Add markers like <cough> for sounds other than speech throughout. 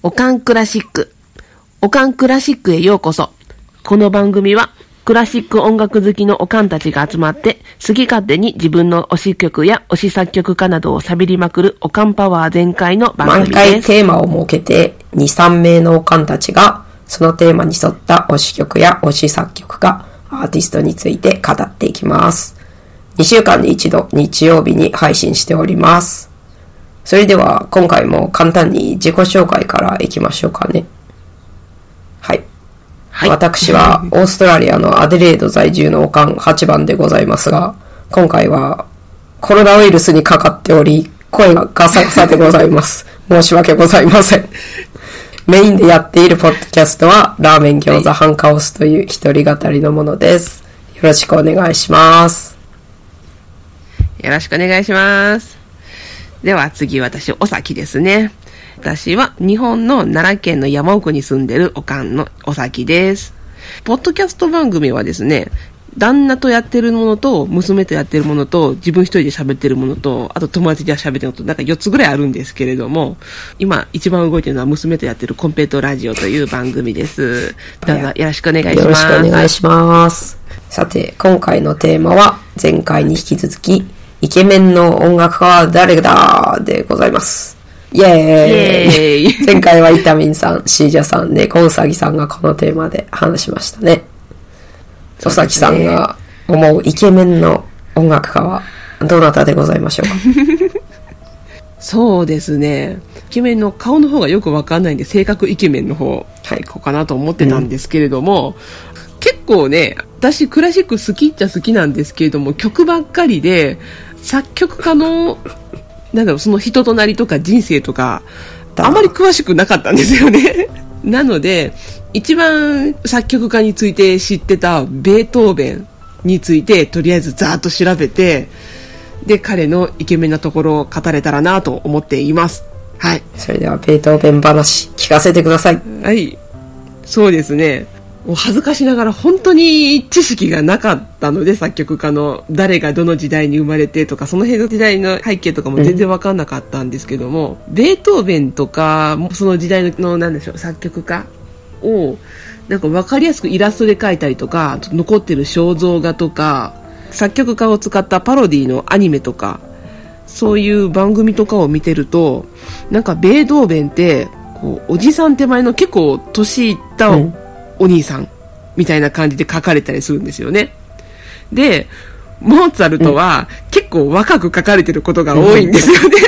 おかんクラシック。おかんクラシックへようこそ。この番組は、クラシック音楽好きのおかんたちが集まって、好き勝手に自分の推し曲や推し作曲家などを喋りまくるおかんパワー全開の番組です。毎回テーマを設けて、2、3名のおかんたちが、そのテーマに沿った推し曲や推し作曲家、アーティストについて語っていきます。2週間に一度、日曜日に配信しております。それでは、今回も簡単に自己紹介からいきましょうかね。はい。はい。私は <laughs> オーストラリアのアデレード在住のおかん8番でございますが、今回はコロナウイルスにかかっており、声がガサガサでございます。<laughs> 申し訳ございません。メインでやっているポッドキャストは、ラーメン餃子ハンカオスという一人語りのものです。よろしくお願いします。よろしくお願いします。では次私、おさきですね。私は日本の奈良県の山奥に住んでるおかんのおさきです。ポッドキャスト番組はですね、旦那とやってるものと、娘とやってるものと、自分一人で喋ってるものと、あと友達で喋ってるのと、なんか4つぐらいあるんですけれども、今一番動いてるのは娘とやってるコンペイトラジオという番組です。どうぞよろしくお願いします。よろしくお願いします。さて、今回のテーマは、前回に引き続き、イケメンの音楽家は誰だでございます。イェーイイエーイ <laughs> 前回はイタミンさん、シージャさんで、コンサギさんがこのテーマで話しましたね。おさきさんが思うイケメンの音楽家は、どなたでございましょうか？<laughs> そうですね。イケメンの顔の方がよくわかんないんで、性格イケメンの方、はい行こうかなと思ってたんですけれども、結構ね、私クラシック好きっちゃ好きなんですけれども、曲ばっかりで、作曲家の、なんだろう、その人となりとか人生とか、だあまり詳しくなかったんですよね。<laughs> なので、一番作曲家について知ってたベートーベンについて、とりあえずざーっと調べて、で、彼のイケメンなところを語れたらなと思っています。はい。それでは、ベートーベン話、聞かせてください。はい。そうですね。もう恥ずかしながら本当に知識がなかったので、作曲家の誰がどの時代に生まれてとか、その辺の時代の背景とかも全然わかんなかったんですけども、ベートーベンとか、その時代の、なんでしょう、作曲家を、なんかわかりやすくイラストで描いたりとか、残ってる肖像画とか、作曲家を使ったパロディのアニメとか、そういう番組とかを見てると、なんかベートーベンって、こう、おじさん手前の結構年いったうんお兄さんみたいな感じで書かれたりするんですよね。で、モーツァルトは結構若く書かれてることが多いんですよね。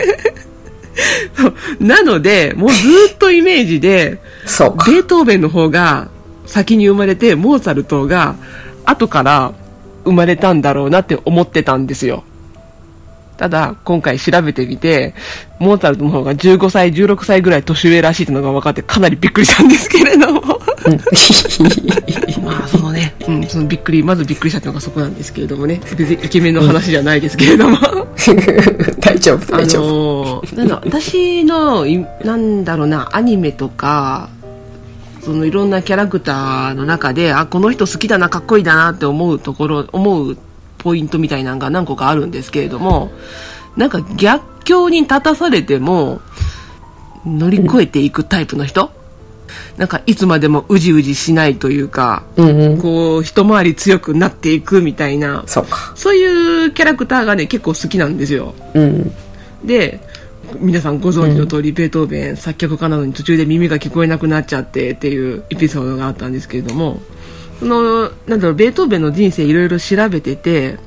<laughs> なので、もうずっとイメージで。ベートーベンの方が先に生まれて、モーツァルトが後から生まれたんだろうなって思ってたんですよ。ただ、今回調べてみて、モーツァルトの方が15歳、16歳ぐらい年上らしいっていうのが分かってかなりびっくりしたんですけれども。<laughs> まあ、そのね、うん、そのびっくり、まずびっくりしたっていうのがそこなんですけれどもね。別にイケメンの話じゃないですけれども。<laughs> 大丈夫、あ大丈夫。のーなんだ私のいなんだろうなアニメとかそのいろんなキャラクターの中であこの人好きだなかっこいいだなって思うところ思うポイントみたいなのが何個かあるんですけれどもなんか逆境に立たされても乗り越えていくタイプの人、なんかいつまでもうじうじしないというか、うんうん。こう一回り強くなっていくみたいなそうか。そういうキャラクターがね結構好きなんですようん。で皆さんご存知の通り、ベートーベン作曲家なのに途中で耳が聞こえなくなっちゃってっていうエピソードがあったんですけれどもそのなんだろうベートーベンの人生いろいろ調べてて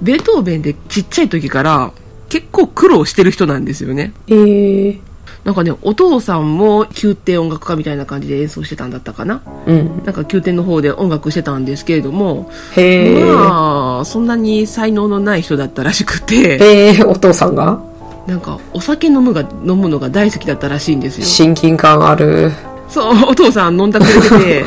ベートーベンってちっちゃい時から結構苦労してる人なんですよねえー。なんかねお父さんも宮廷音楽家みたいな感じで演奏してたんだったかなうん。なんか宮廷の方で音楽してたんですけれどもへー。まあそんなに才能のない人だったらしくてえー、お父さんが？なんかお酒飲むが飲むのが大好きだったらしいんですよ親近感ある。そうお父さん飲んだくれてて。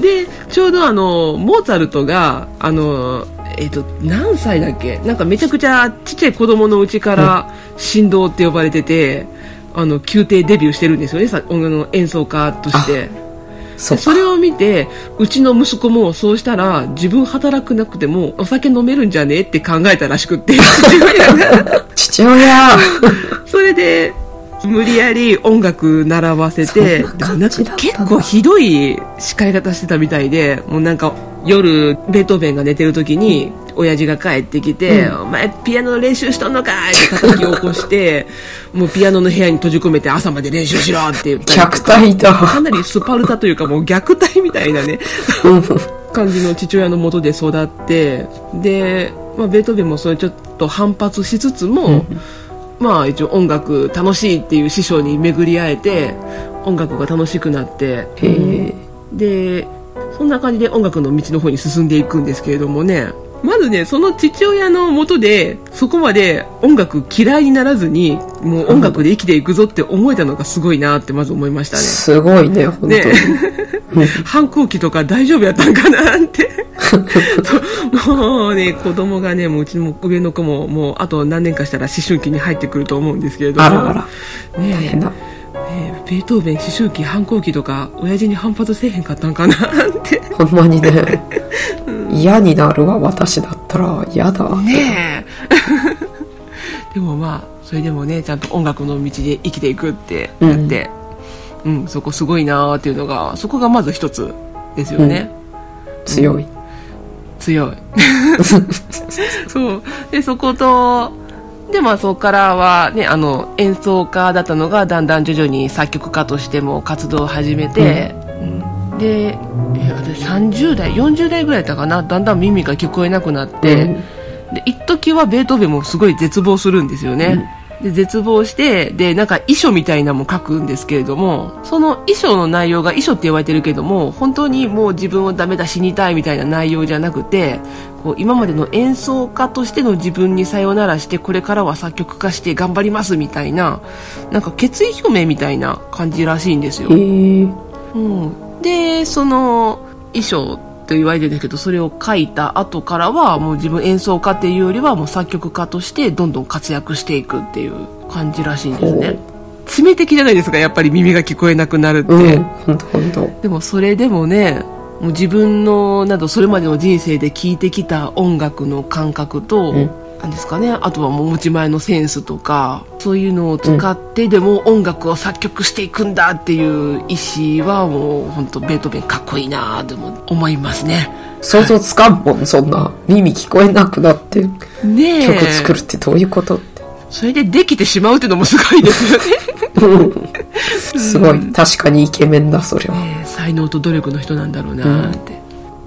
でちょうどあのモーツァルトがあのえっ、と何歳だっけ？なんかめちゃくちゃちっちゃい子供のうちから神童って呼ばれてて、あの宮廷デビューしてるんですよねさあの演奏家として。そそれを見てうちの息子もそうしたら自分働くなくてもお酒飲めるんじゃね？って考えたらしくって。<laughs> 父親。それで無理やり音楽習わせて、結構ひどい叱り方してたみたいで、もうなんか夜、ベートーベンが寝てる時に、親父が帰ってきて、うお前ピアノの練習しとんのかいって叩き起こして、<laughs> もうピアノの部屋に閉じ込めて朝まで練習しろって言った虐待だ。かなりスパルタというかもう虐待みたいなね、うん。感じの父親のもとで育ってで、まあ、ベートーベンもそれちょっと反発しつつも、まあ一応音楽楽しいっていう師匠に巡り会えて音楽が楽しくなって。でそんな感じで音楽の道の方に進んでいくんですけれどもねまずねその父親のもとでそこまで音楽嫌いにならずにもう音楽で生きていくぞって思えたのがすごいなってまず思いましたね。すごいね、本当に。ね <laughs> 反抗期とか大丈夫やったんかなってもうね子供がねもううちの上の子ももうあと何年かしたら思春期に入ってくると思うんですけれどもあらあら。大ね変だ。ねベートーベン思春期反抗期とか親父に反発せえへんかったんかなってほんまにね。<laughs> 嫌になるわ、私だったら。嫌だ。ねえ。<laughs> でもまあそれでもねちゃんと音楽の道で生きていくってなって、うんそこすごいなーっていうのがそこがまず一つですよね、強い。強い。<laughs> そう。でそことでまあそこからはねあの演奏家だったのがだんだん徐々に作曲家としても活動を始めて、うんでえ私30代40代ぐらいだったかな？だんだん耳が聞こえなくなって、うん。で一時はベートーベンもすごい絶望するんですよね、で絶望してでなんか遺書みたいなのも書くんですけれどもその遺書の内容が遺書って言われてるけども本当にもう自分をダメだ死にたいみたいな内容じゃなくてこう今までの演奏家としての自分にさよならしてこれからは作曲家して頑張りますみたいななんか決意表明みたいな感じらしいんですよ。うん、でその衣装と言われてるんですけどそれを書いた後からはもう自分演奏家っていうよりはもう作曲家としてどんどん活躍していくっていう感じらしいんですね。致命的じゃないですかやっぱり耳が聞こえなくなるって、う。ん、ほんとほんと。でもそれでもねもう自分のなどそれまでの人生で聴いてきた音楽の感覚と、うんなんですかね。あとはもう持ち前のセンスとかそういうのを使ってでも音楽を作曲していくんだっていう意思はもう本当ベートーベンかっこいいなとも思いますね。想像つかんもん、そんな。耳聞こえなくなって。ねえ。曲作るってどういうことって。それでできてしまうっていうのもすごいですよね。すごい。確かにイケメンだ、それは。ね才能と努力の人なんだろうなって、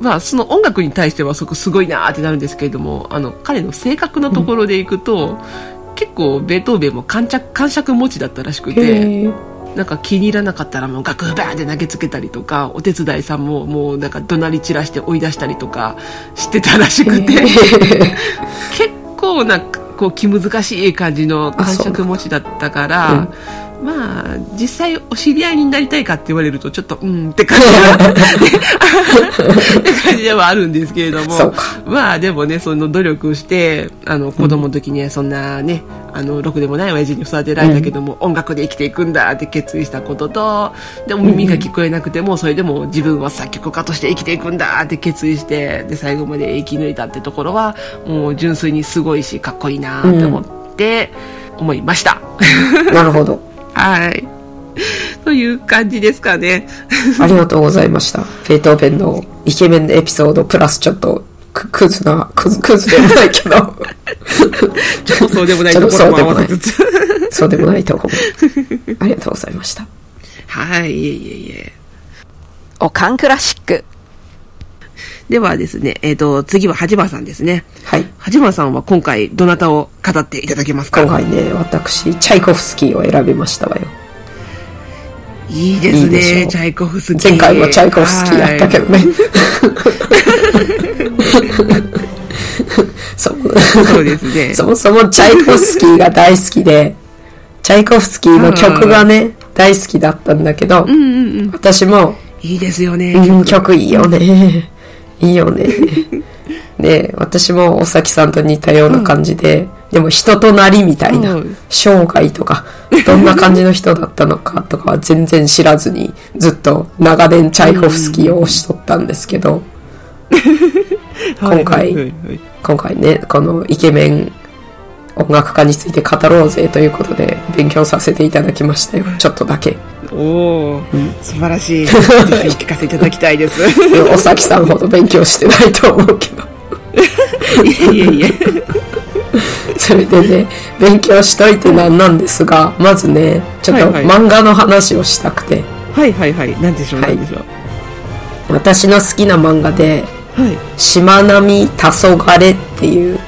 まあその音楽に対してはそこすごいなってなるんですけれどもあの彼の性格のところでいくと、結構ベートーベンも感着感触持ちだったらしくて。なんか気に入らなかったらもう楽譜バーンって投げつけたりとかお手伝いさんももうなんか怒鳴り散らして追い出したりとかしてたらしくて結構なんかこう気難しい感じの感触持ちだったから、まあ実際お知り合いになりたいかって言われるとちょっとうんって感じ <laughs> 感じではあるんですけれどもまあでもねその努力をしてあの子供の時にはそんなね、あのろくでもない親父に育てられたけども、音楽で生きていくんだって決意したこととでも耳が聞こえなくてもそれでも自分は作曲家として生きていくんだって決意してで最後まで生き抜いたってところはもう純粋にすごいしかっこいいなって思って思いました。なるほど。<laughs> はい。<laughs> という感じですかね。ありがとうございました。ベートーベンのイケメンエピソードプラスちょっとククズな、クズ、クズでもないけど、<laughs> ちょっとそうでもないところも合わせつつ。<laughs> そうでもないとこも。ありがとうございました。はい、いえいえいえ。おかんクラシック。ではですね、えっ、と、次ははじまさんですね。はい。はじまさんは今回どなたを語っていただけますか？今回ね、私、チャイコフスキーを選びましたわよ。いいですいいでしょね、うチャイコフスキー。前回もチャイコフスキーやったけどね。<laughs> そう。ですね。そもそもチャイコフスキーが大好きで、チャイコフスキーの曲がね、大好きだったんだけど、うんうんうん。私も、いいですよね。うん、曲いいよね。いいよね。で、私もおさきさんと似たような感じで、でも人となりみたいなうん、生涯とか、どんな感じの人だったのかとかは全然知らずに、ずっと長年チャイコフスキーを推しとったんですけど、今回今回ね、このイケメン音楽家について語ろうぜということで勉強させていただきましたよ。ちょっとだけ。おお、素晴らしい。ぜひ聞かせていただきたいです。おさきさんほど勉強してないと思うけど。いえいえ。それでね、勉強しといてなんなんですが、まずね、ちょっとはいはい漫画の話をしたくて、はいはいはい。なんでしょう、はいでしょう。私の好きな漫画で、はい。しまなみたそがれっていう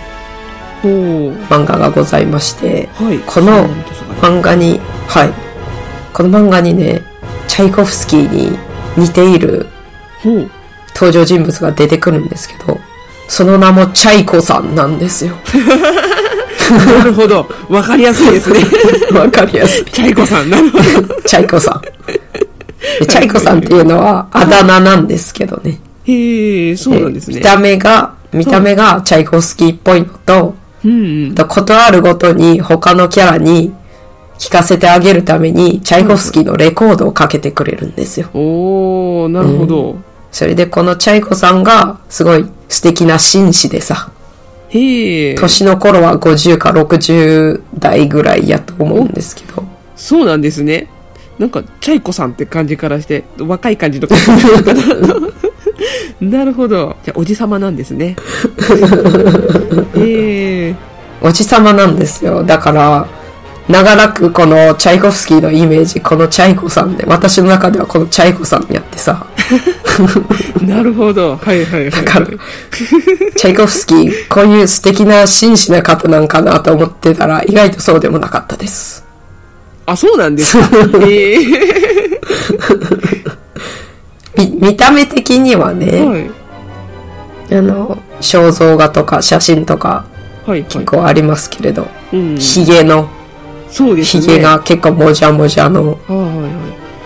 おお。漫画がございまして、はい。この漫画に、はい。この漫画にね、チャイコフスキーに似ているほう。登場人物が出てくるんですけど、その名もチャイコさんなんですよ。なるほど。わかりやすいですね。<laughs> わかりやすい。チャイコさん、なるほど。チャイコさん。でチャイコさんっていうのはあだ名なんですけどね。へえ、そうなんですね。見た目が、見た目がチャイコフスキーっぽいのと、うんうん。ことあるごとに他のキャラに聞かせてあげるために、チャイコフスキーのレコードをかけてくれるんですよ。おおなるほど。それでこのチャイコさんがすごい素敵な紳士でさ、へえ。年の頃は50か60代ぐらいやと思うんですけど、そうなんですね。なんか、チャイコさんって感じからして、若い感じの方 <laughs> なるほど。じゃあ、おじさまなんですね。<laughs> へえ。おじさまなんですよ。だから、長らくこのチャイコフスキーのイメージ、このチャイコさんで、私の中ではこのチャイコさんやってさ、<laughs> なるほど。はいはいはい。だから、チャイコフスキー、こういう素敵な真摯な方なんかなと思ってたら、意外とそうでもなかったです。あ、そうなんですか？へ <laughs> え。み見た目的にはね、はい。あの、肖像画とか写真とかはいはい。結構ありますけれど、うん。ヒゲの、そうですね。ヒゲが結構もじゃもじゃの、はいはいは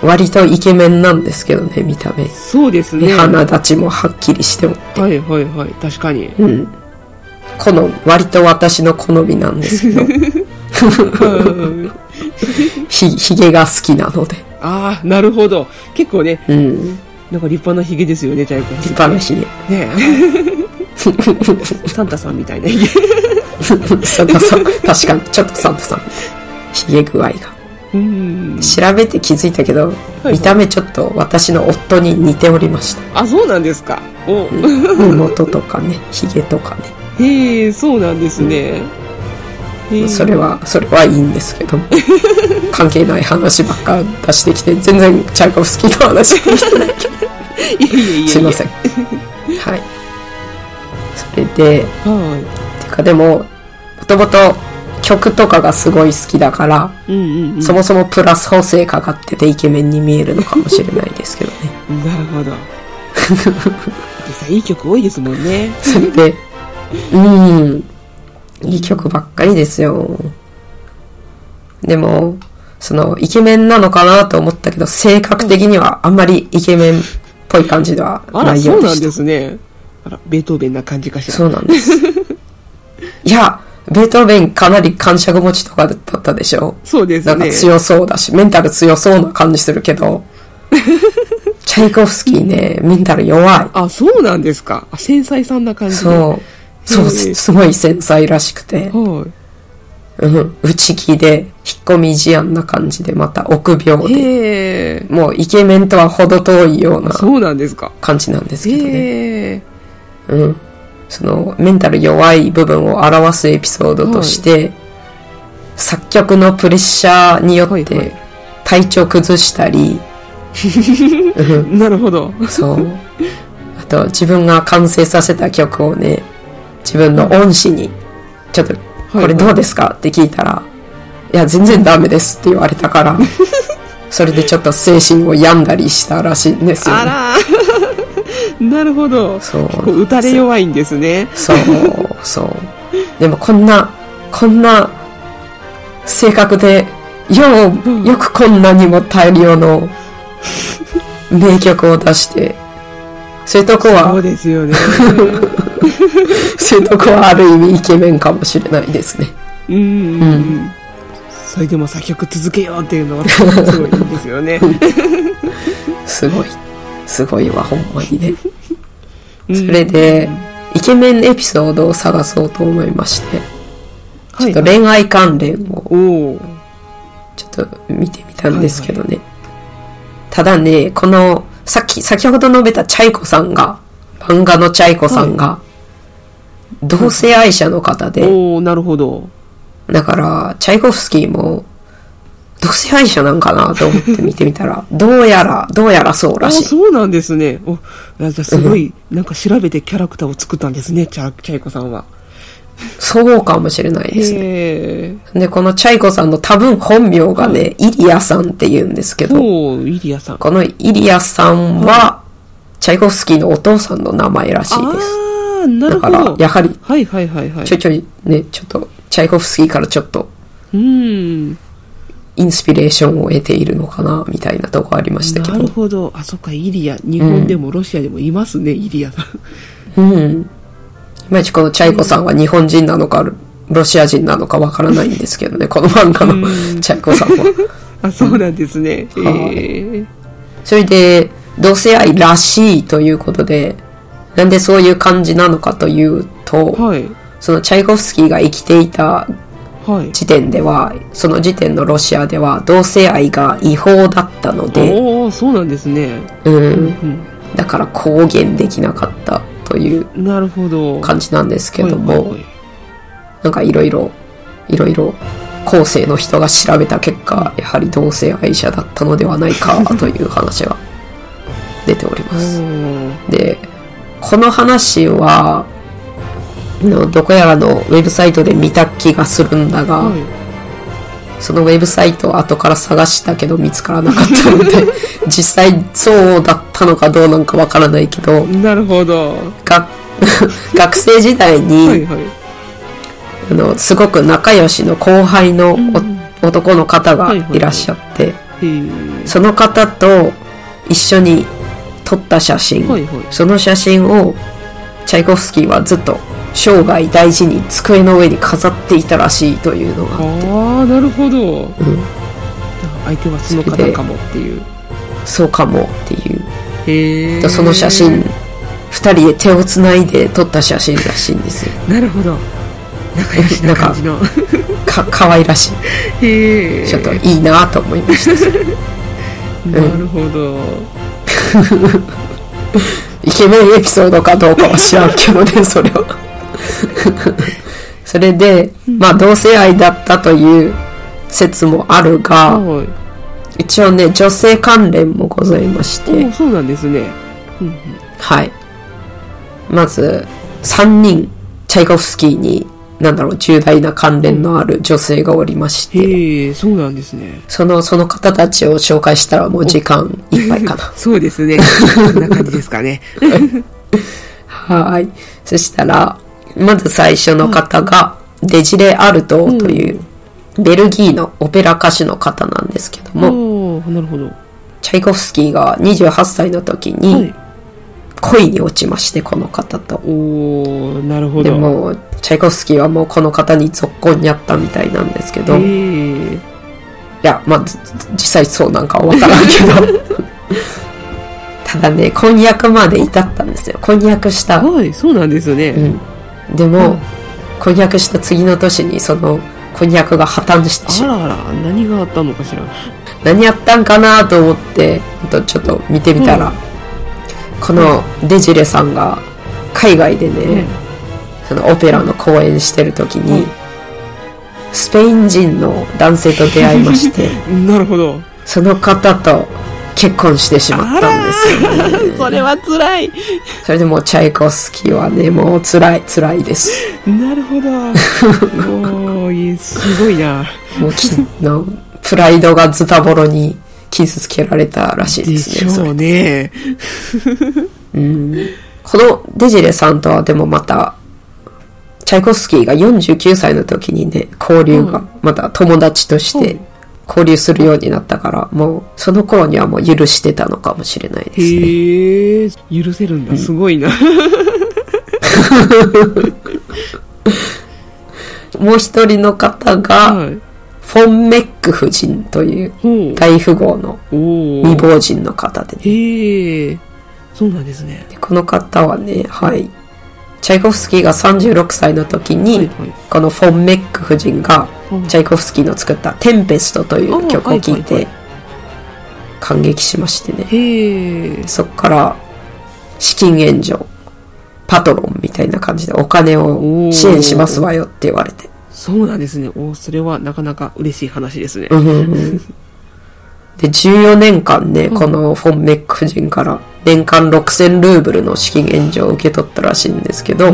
い。割とイケメンなんですけどね、見た目。そうですでね。鼻立ちもはっきりしてもはいはいはい。確かに。うん。この、割と私の好みなんですけど、ひ、ひげが好きなので。ああ、なるほど。結構ね、うん。なんか立派なヒゲですよね、チャイコ立派なひげ。ねえサンタさんみたいなヒゲ。サンタさん、確かに、ちょっとサンタさん。ひげ具合が。うん。調べて気づいたけど、はい見た目ちょっと私の夫に似ておりました。あ、そうなんですか。お、目元とかね、ひげとかね。<laughs> へえ、そうなんですね。それは、それはいいんですけども。<laughs> 関係ない話ばっか出してきて、全然チャイコフスキーの話できてないけど。<laughs> すいません。はい。それで、はてかでも、もともと曲とかがすごい好きだから、い。うんうんうん。そもそもプラス補正かかっててイケメンに見えるのかもしれないですけどね。なるほど。いい曲多いですもんね。そ <laughs> れで、うん、いい曲ばっかりですよ。でも、その、イケメンなのかなと思ったけど、性格的にはあんまりイケメンっぽい感じではあら、ないよそううなんでした。ですね。あら、ベートーベンな感じかしら。そうなんです。<laughs> いや、ベートーベンかなり感触持ちとかだったでしょ？そうですね。なんか強そうだし、メンタル強そうな感じするけど、<laughs> チャイコフスキーね、メンタル弱い。あ、そうなんですか。あ、繊細さんな感じで。そう。そう、すごい繊細らしくて、はい。うん、内気で、引っ込み思案な感じで、また臆病で。もうイケメンとは程遠いようなそうなんですか。感じなんですけどね。うん。その、メンタル弱い部分を表すエピソードとして、作曲のプレッシャーによっはいはい。て体調崩したり、<laughs> なるほど。そう。あと、自分が完成させた曲をね、自分の恩師に、ちょっと、これどうですか？って聞いたら、いや、全然ダメですって言われたから、それでちょっと精神を病んだりしたらしいんですよ、ね。あら <laughs> なるほど。そう打たれ弱いんですね。そう、そう。でもこんな、こんな性格で、よう、よくこんなにも大量の名曲を出して、そういうとこそはう、ですよね。<laughs> そういうとこはある意味イケメンかもしれないですね。うんうんうん。それでも作曲続けようっていうのはすごいですよね。すごい。すごいわ、ほんまにね。そそれで、イケメンエピソードを探そうと思いまして。ちょっと恋愛関連を。ちょっと見てみたんですけどね。ただね、この、さっき、先ほど述べたチャイコさんが、漫画のチャイコさんが、同性愛者の方で、おおなるほど。だから、チャイコフスキーも、同性愛者なんかなと思って見てみたら、<laughs> どうやら、どうやらそうあらしい。そうなんですね。お、すごい、なんか調べてキャラクターを作ったんですね、チャチャイコさんは。そうかもしれないですね。で、このチャイコさんの多分本名がね、イリアさんって言うんですけど、イリアさん。このイリアさんは、チャイコフスキーのお父さんの名前らしいです。だからやはり、はいはいはいはい。ちょいちょいね、ちょっと、チャイコフスキーからちょっと、うん。インスピレーションを得ているのかな、みたいなとこありましたけなるど。ほど。あ、そっか、イリア。日本でもロシアでもいますね、イリアさん。うん。いまいちこのチャイコさんは日本人なのか、ロシア人なのかわからないんですけどね、この漫画のチャイコさんは。<laughs> あ、そうなんですね。へはいえ。それで、同性愛らしいということで、なんでそういう感じなのかというと、はい。そのチャイコフスキーが生きていたはい。時点では、その時点のロシアでは同性愛が違法だったので、おおそうなんですね。うん、うん。だから公言できなかったという。感じなんですけども、はいはいはいなんかいろいろ、いろいろ後世の人が調べた結果、やはり同性愛者だったのではないかという話が出ております。で、この話は、あのどこやらのウェブサイトで見た気がするんだが、はそのウェブサイトを後から探したけど見つからなかったので、<laughs> 実際そうだったのかどうなのかわからないけど、い。なるほど。が <laughs> 学生時代に、はいはい。あの、すごく仲良しの後輩のお男の方がいらっしゃって。その方と一緒に撮った写真、はいはいその写真をチャイコフスキーはずっと生涯大事に机の上に飾っていたらしいというのがあって、ああ、なるほど。相手はその方かもっていう。そうかもっていう。へえ。その写真、二人で手をつないで撮った写真らしいんですよ。なるほど。仲良しな感じの。か、可愛らしい。へえ。ちょっといいなと思いました。<laughs> なるほど。<laughs> イケメンエピソードかどうかは知らんけどね、それは。<laughs> それで、まあ同性愛だったという説もあるが、はい。一応ね、女性関連もございましおて、そうなんですね。うんはい。まず、3人、チャイコフスキーに、なんだろう、重大な関連のある女性がおりまして、へえ、そうなんですね。その、その方たちを紹介したらもう時間いっぱいかな。<laughs> そうですね。こんな感じですかね。<laughs> はい。そしたら、まず最初の方が、デジレ・アルトーという、ベルギーのオペラ歌手の方なんですけども、なるほど。チャイコフスキーが28歳の時はにい。恋に落ちまして、この方と。おおなるほど。でも、チャイコフスキーはもうこの方に続婚にあったみたいなんですけど、へいえ。や、まあ、ず実際そうなんかはわからんけど、<laughs> ただね、婚約まで至ったんですよ。婚約した。はい、そうなんですね。うん。でも、婚約した次の年にその婚約が破綻してしまう。あらあら、何があったのかしら。何やったんかなと思って、ちょっと見てみたら、うんこのデジレさんが海外でね、うんそのオペラの公演してる時に、スペイン人の男性と出会いまして、<laughs> なるほど。その方と結婚してしまったんですよね。それは辛い。それでもうチャイコフスキーはね、もう辛い、辛いです。なるほど。すごいな。もうきのプライドがズタボロに傷つけられたらしいでですしね。それょうね。このデジレさんとはでもまた、チャイコフスキーが49歳の時にね、交流が、また友達としてうん交流するようになったから、もうその頃にはもう許してたのかもしれないですね。へえ、許せるんだ。すごいな。<laughs> もう一人の方が、はい。フォンメック夫人という。大富豪のお未ー亡人の方でね、へえ、そうなんですね。でこの方はね、はい。チャイコフスキーが36歳の時に、このフォン・メック夫人がうん。チャイコフスキーの作った「テンペスト」という曲を聴いてはい感激しましてね。そこから資金援助パトロンみたいな感じでお金を支援しますわよって言われて。そうなんですね。おそれはなかなか嬉しい話ですね。うんうんうん。で14年間ねこのフォン・メック夫人から年間6000ルーブルの資金援助を受け取ったらしいんですけど。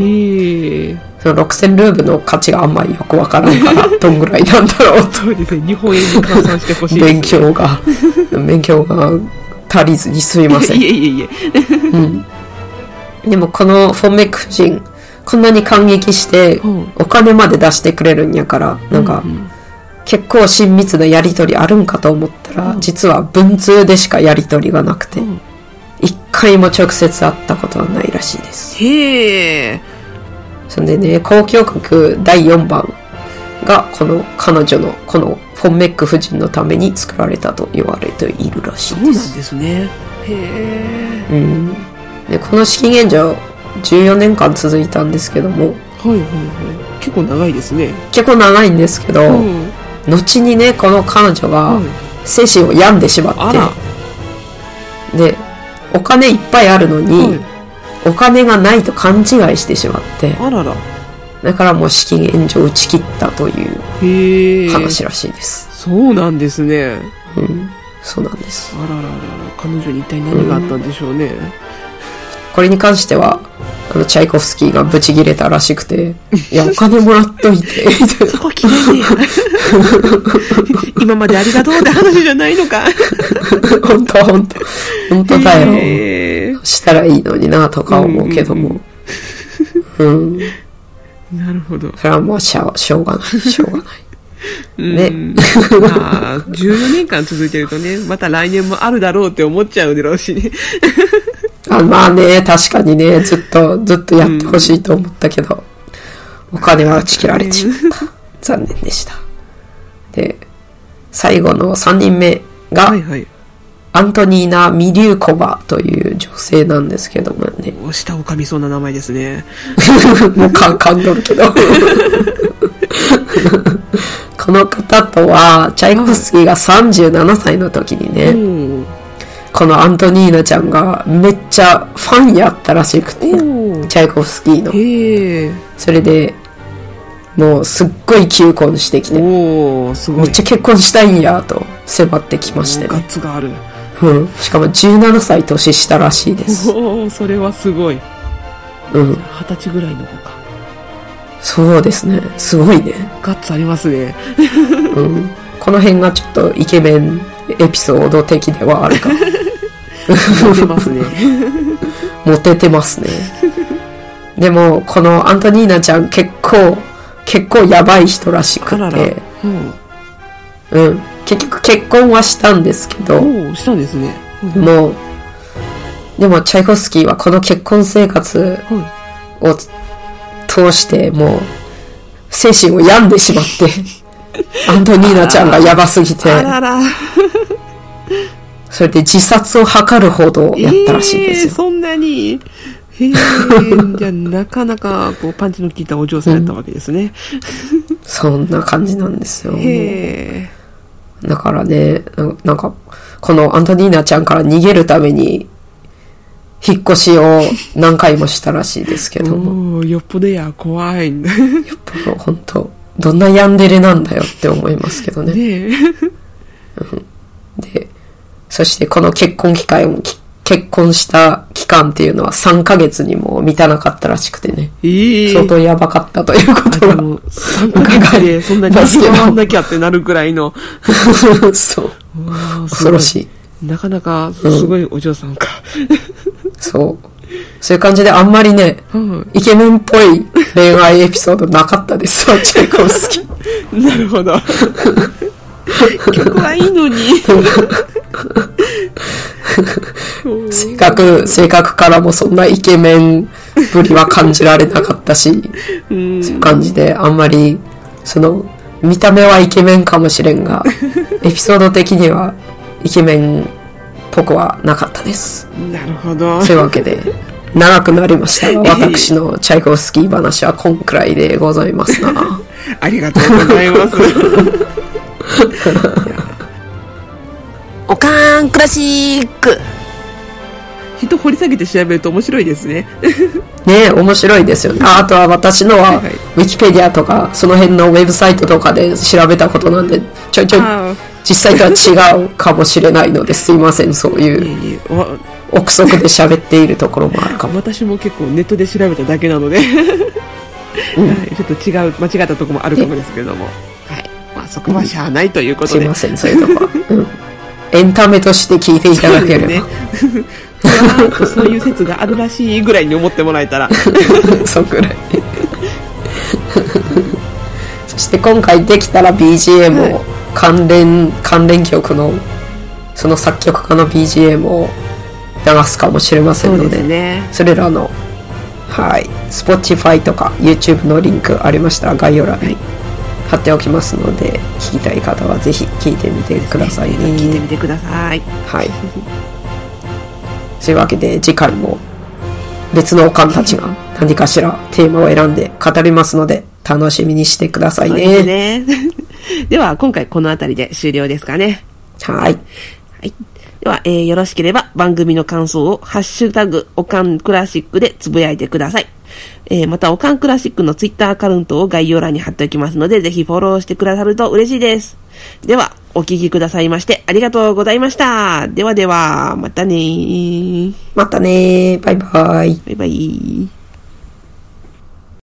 その6000ルーブルの価値があんまりよくわからんからどんぐらいなんだろうとそうですね。日本円に換算してほしい。勉強が、勉強が足りずにすみませんい。えいえいえ。でもこのフォンメック夫人、こんなに感激してうん、お金まで出してくれるんやから、なんか、結構親密なやりとりあるんかと思ったら、実は文通でしかやりとりがなくてん、一回も直接会ったことはないらしいです。へえ。そんでね、交響曲第4番が、この彼女の、このフォンメック夫人のために作られたと言われているらしいです。なんですね。へえ。うん、でこの資金援助14年間続いたんですけどもはいはいはい。結構長いですね。結構長いんですけど、うん。後にねこの彼女が精神を病んでしまあら。ってでお金いっぱいあるのに、はいお金がないと勘違いしてしまってあらら。だからもう資金援助を打ち切ったという。話らしいです、そうなんですね。うんそうなんですあららららら。彼女に一体何があったんでしょうね。これに関してはあのチャイコフスキーがブチギレたらしくて「いやお金もらっといて」みたいなそこ綺麗ね。今までありがとうって話じゃないのか。<laughs> 本当本当本当だよ。したらいいのになとか思うけども。うん。なるほど。それはもうしょうしょうがない。しょうがない。うんねまあ、14年間続いてるとね、また来年もあるだろうって思っちゃうだろうしね。あまあね、確かにね、ずっと、ずっとやってほしいと思ったけど、お金は打ち切られてしまった。残念でした。で、最後の3人目が、はいはい。アントニーナ・ミリューコバという女性なんですけどもね。お舌を噛みそうな名前ですね。<laughs> もうか噛んどるけど。<laughs> この方とは、チャイコフスキーが37歳の時にね、おこのアントニーナちゃんがめっちゃファンやったらしくて、おチャイコフスキーの。それで、もうすっごい求婚してきて、おー、すごい。めっちゃ結婚したいんやと迫ってきましてガッね。ツがある。うん。しかも17歳年下らしいです。おー、それはすごい。うん。二十歳ぐらいの子か。そうですね。すごいね。ガッツありますね。うん。この辺がちょっとイケメンエピソード的ではあるか。モテますね。<laughs> モテてますね。でも、このアントニーナちゃん結構、結構やばい人らしくて、。うん。うん。結局結婚はしたんですけど、したんですね。もう、でもチャイコフスキーはこの結婚生活はい。を通してもう、精神を病んでしまって、<laughs> アントニーナちゃんがやばすぎて、あらら。それで自殺を図るほどやったらしいんですよ。えーそんなに。へえ。じゃあ、なかなか、こう、パンチの効いたお嬢さんやったわけですね。そんな感じなんですよ。へえ。だからね、ななんか、このアントニーナちゃんから逃げるために、引っ越しを何回もしたらしいですけども、<laughs> よっぽどや、怖いんだ。<laughs> ね本当どんなヤンデレなんだよって思いますけどね。え。で、そしてこの結婚機会も、き結婚した期間っていうのは3ヶ月にも満たなかったらしくてね、ええ。相当やばかったというこあ、とが。でも、3ヶ月でそんなに回んなきゃってなるくらいの。<laughs> そう。恐ろしい。い。なかなか、すごいお嬢さんか。そう。そういう感じであんまりね、はイケメンっぽい恋愛エピソードなかったですよ、チェイコフスキー。い。<laughs> なるほど。曲はいいのに。<laughs> 性格、性格からもそんなイケメンぶりは感じられなかったし、うんそういう感じであんまり、その、見た目はイケメンかもしれんが、エピソード的にはイケメンっぽくはなかったです。なるほど。そういうわけで、長くなりましたが、<laughs> 私のチャイコフスキー話はこんくらいでございますな。<laughs> ありがとうございます。<laughs> おかんクラシック人掘り下げて調べると面白いですね。<laughs> ね面白いですよね。ああとは私のは、ウィキペディアとか、その辺のウェブサイトとかで調べたことなんで、ちょいちょい実際とは違うかもしれないのですいません、そういう憶測で喋っているところもあるかも。私も結構ネットで調べただけなので、はい、ちょっと違う、間違ったところもあるかもですけれども、はい。まあ、そこはしゃあないということで。すいません、そういうとこは。うん。エンタメとして聞いていただければ。<laughs> ね。そういう説があるらしいぐらいに思ってもらえたら、<laughs> そんくらい。<laughs> そして今回できたら BGM を関連、関連曲の、その作曲家の BGM を流すかもしれませんので、ね。それらの、はい、Spotify とか YouTube のリンクありましたら概要欄に貼っておきますので、聞きたい方はぜひ聞いてみてくださいね。聞いてみてください。はい。そういうわけで次回も別のおかんたちが何かしらテーマを選んで語りますので楽しみにしてくださいね。ね。<laughs> では、今回この辺りで終了ですかね。はい。はい。では、えーよろしければ番組の感想をハッシュタグおかんクラシックでつぶやいてください。えーまた、おかんクラシックのツイッターアカウントを概要欄に貼っておきますので、ぜひフォローしてくださると嬉しいです。では、お聞きくださいましてありがとうございました。ではでは、またねー。またねバイバイ。バイバイ。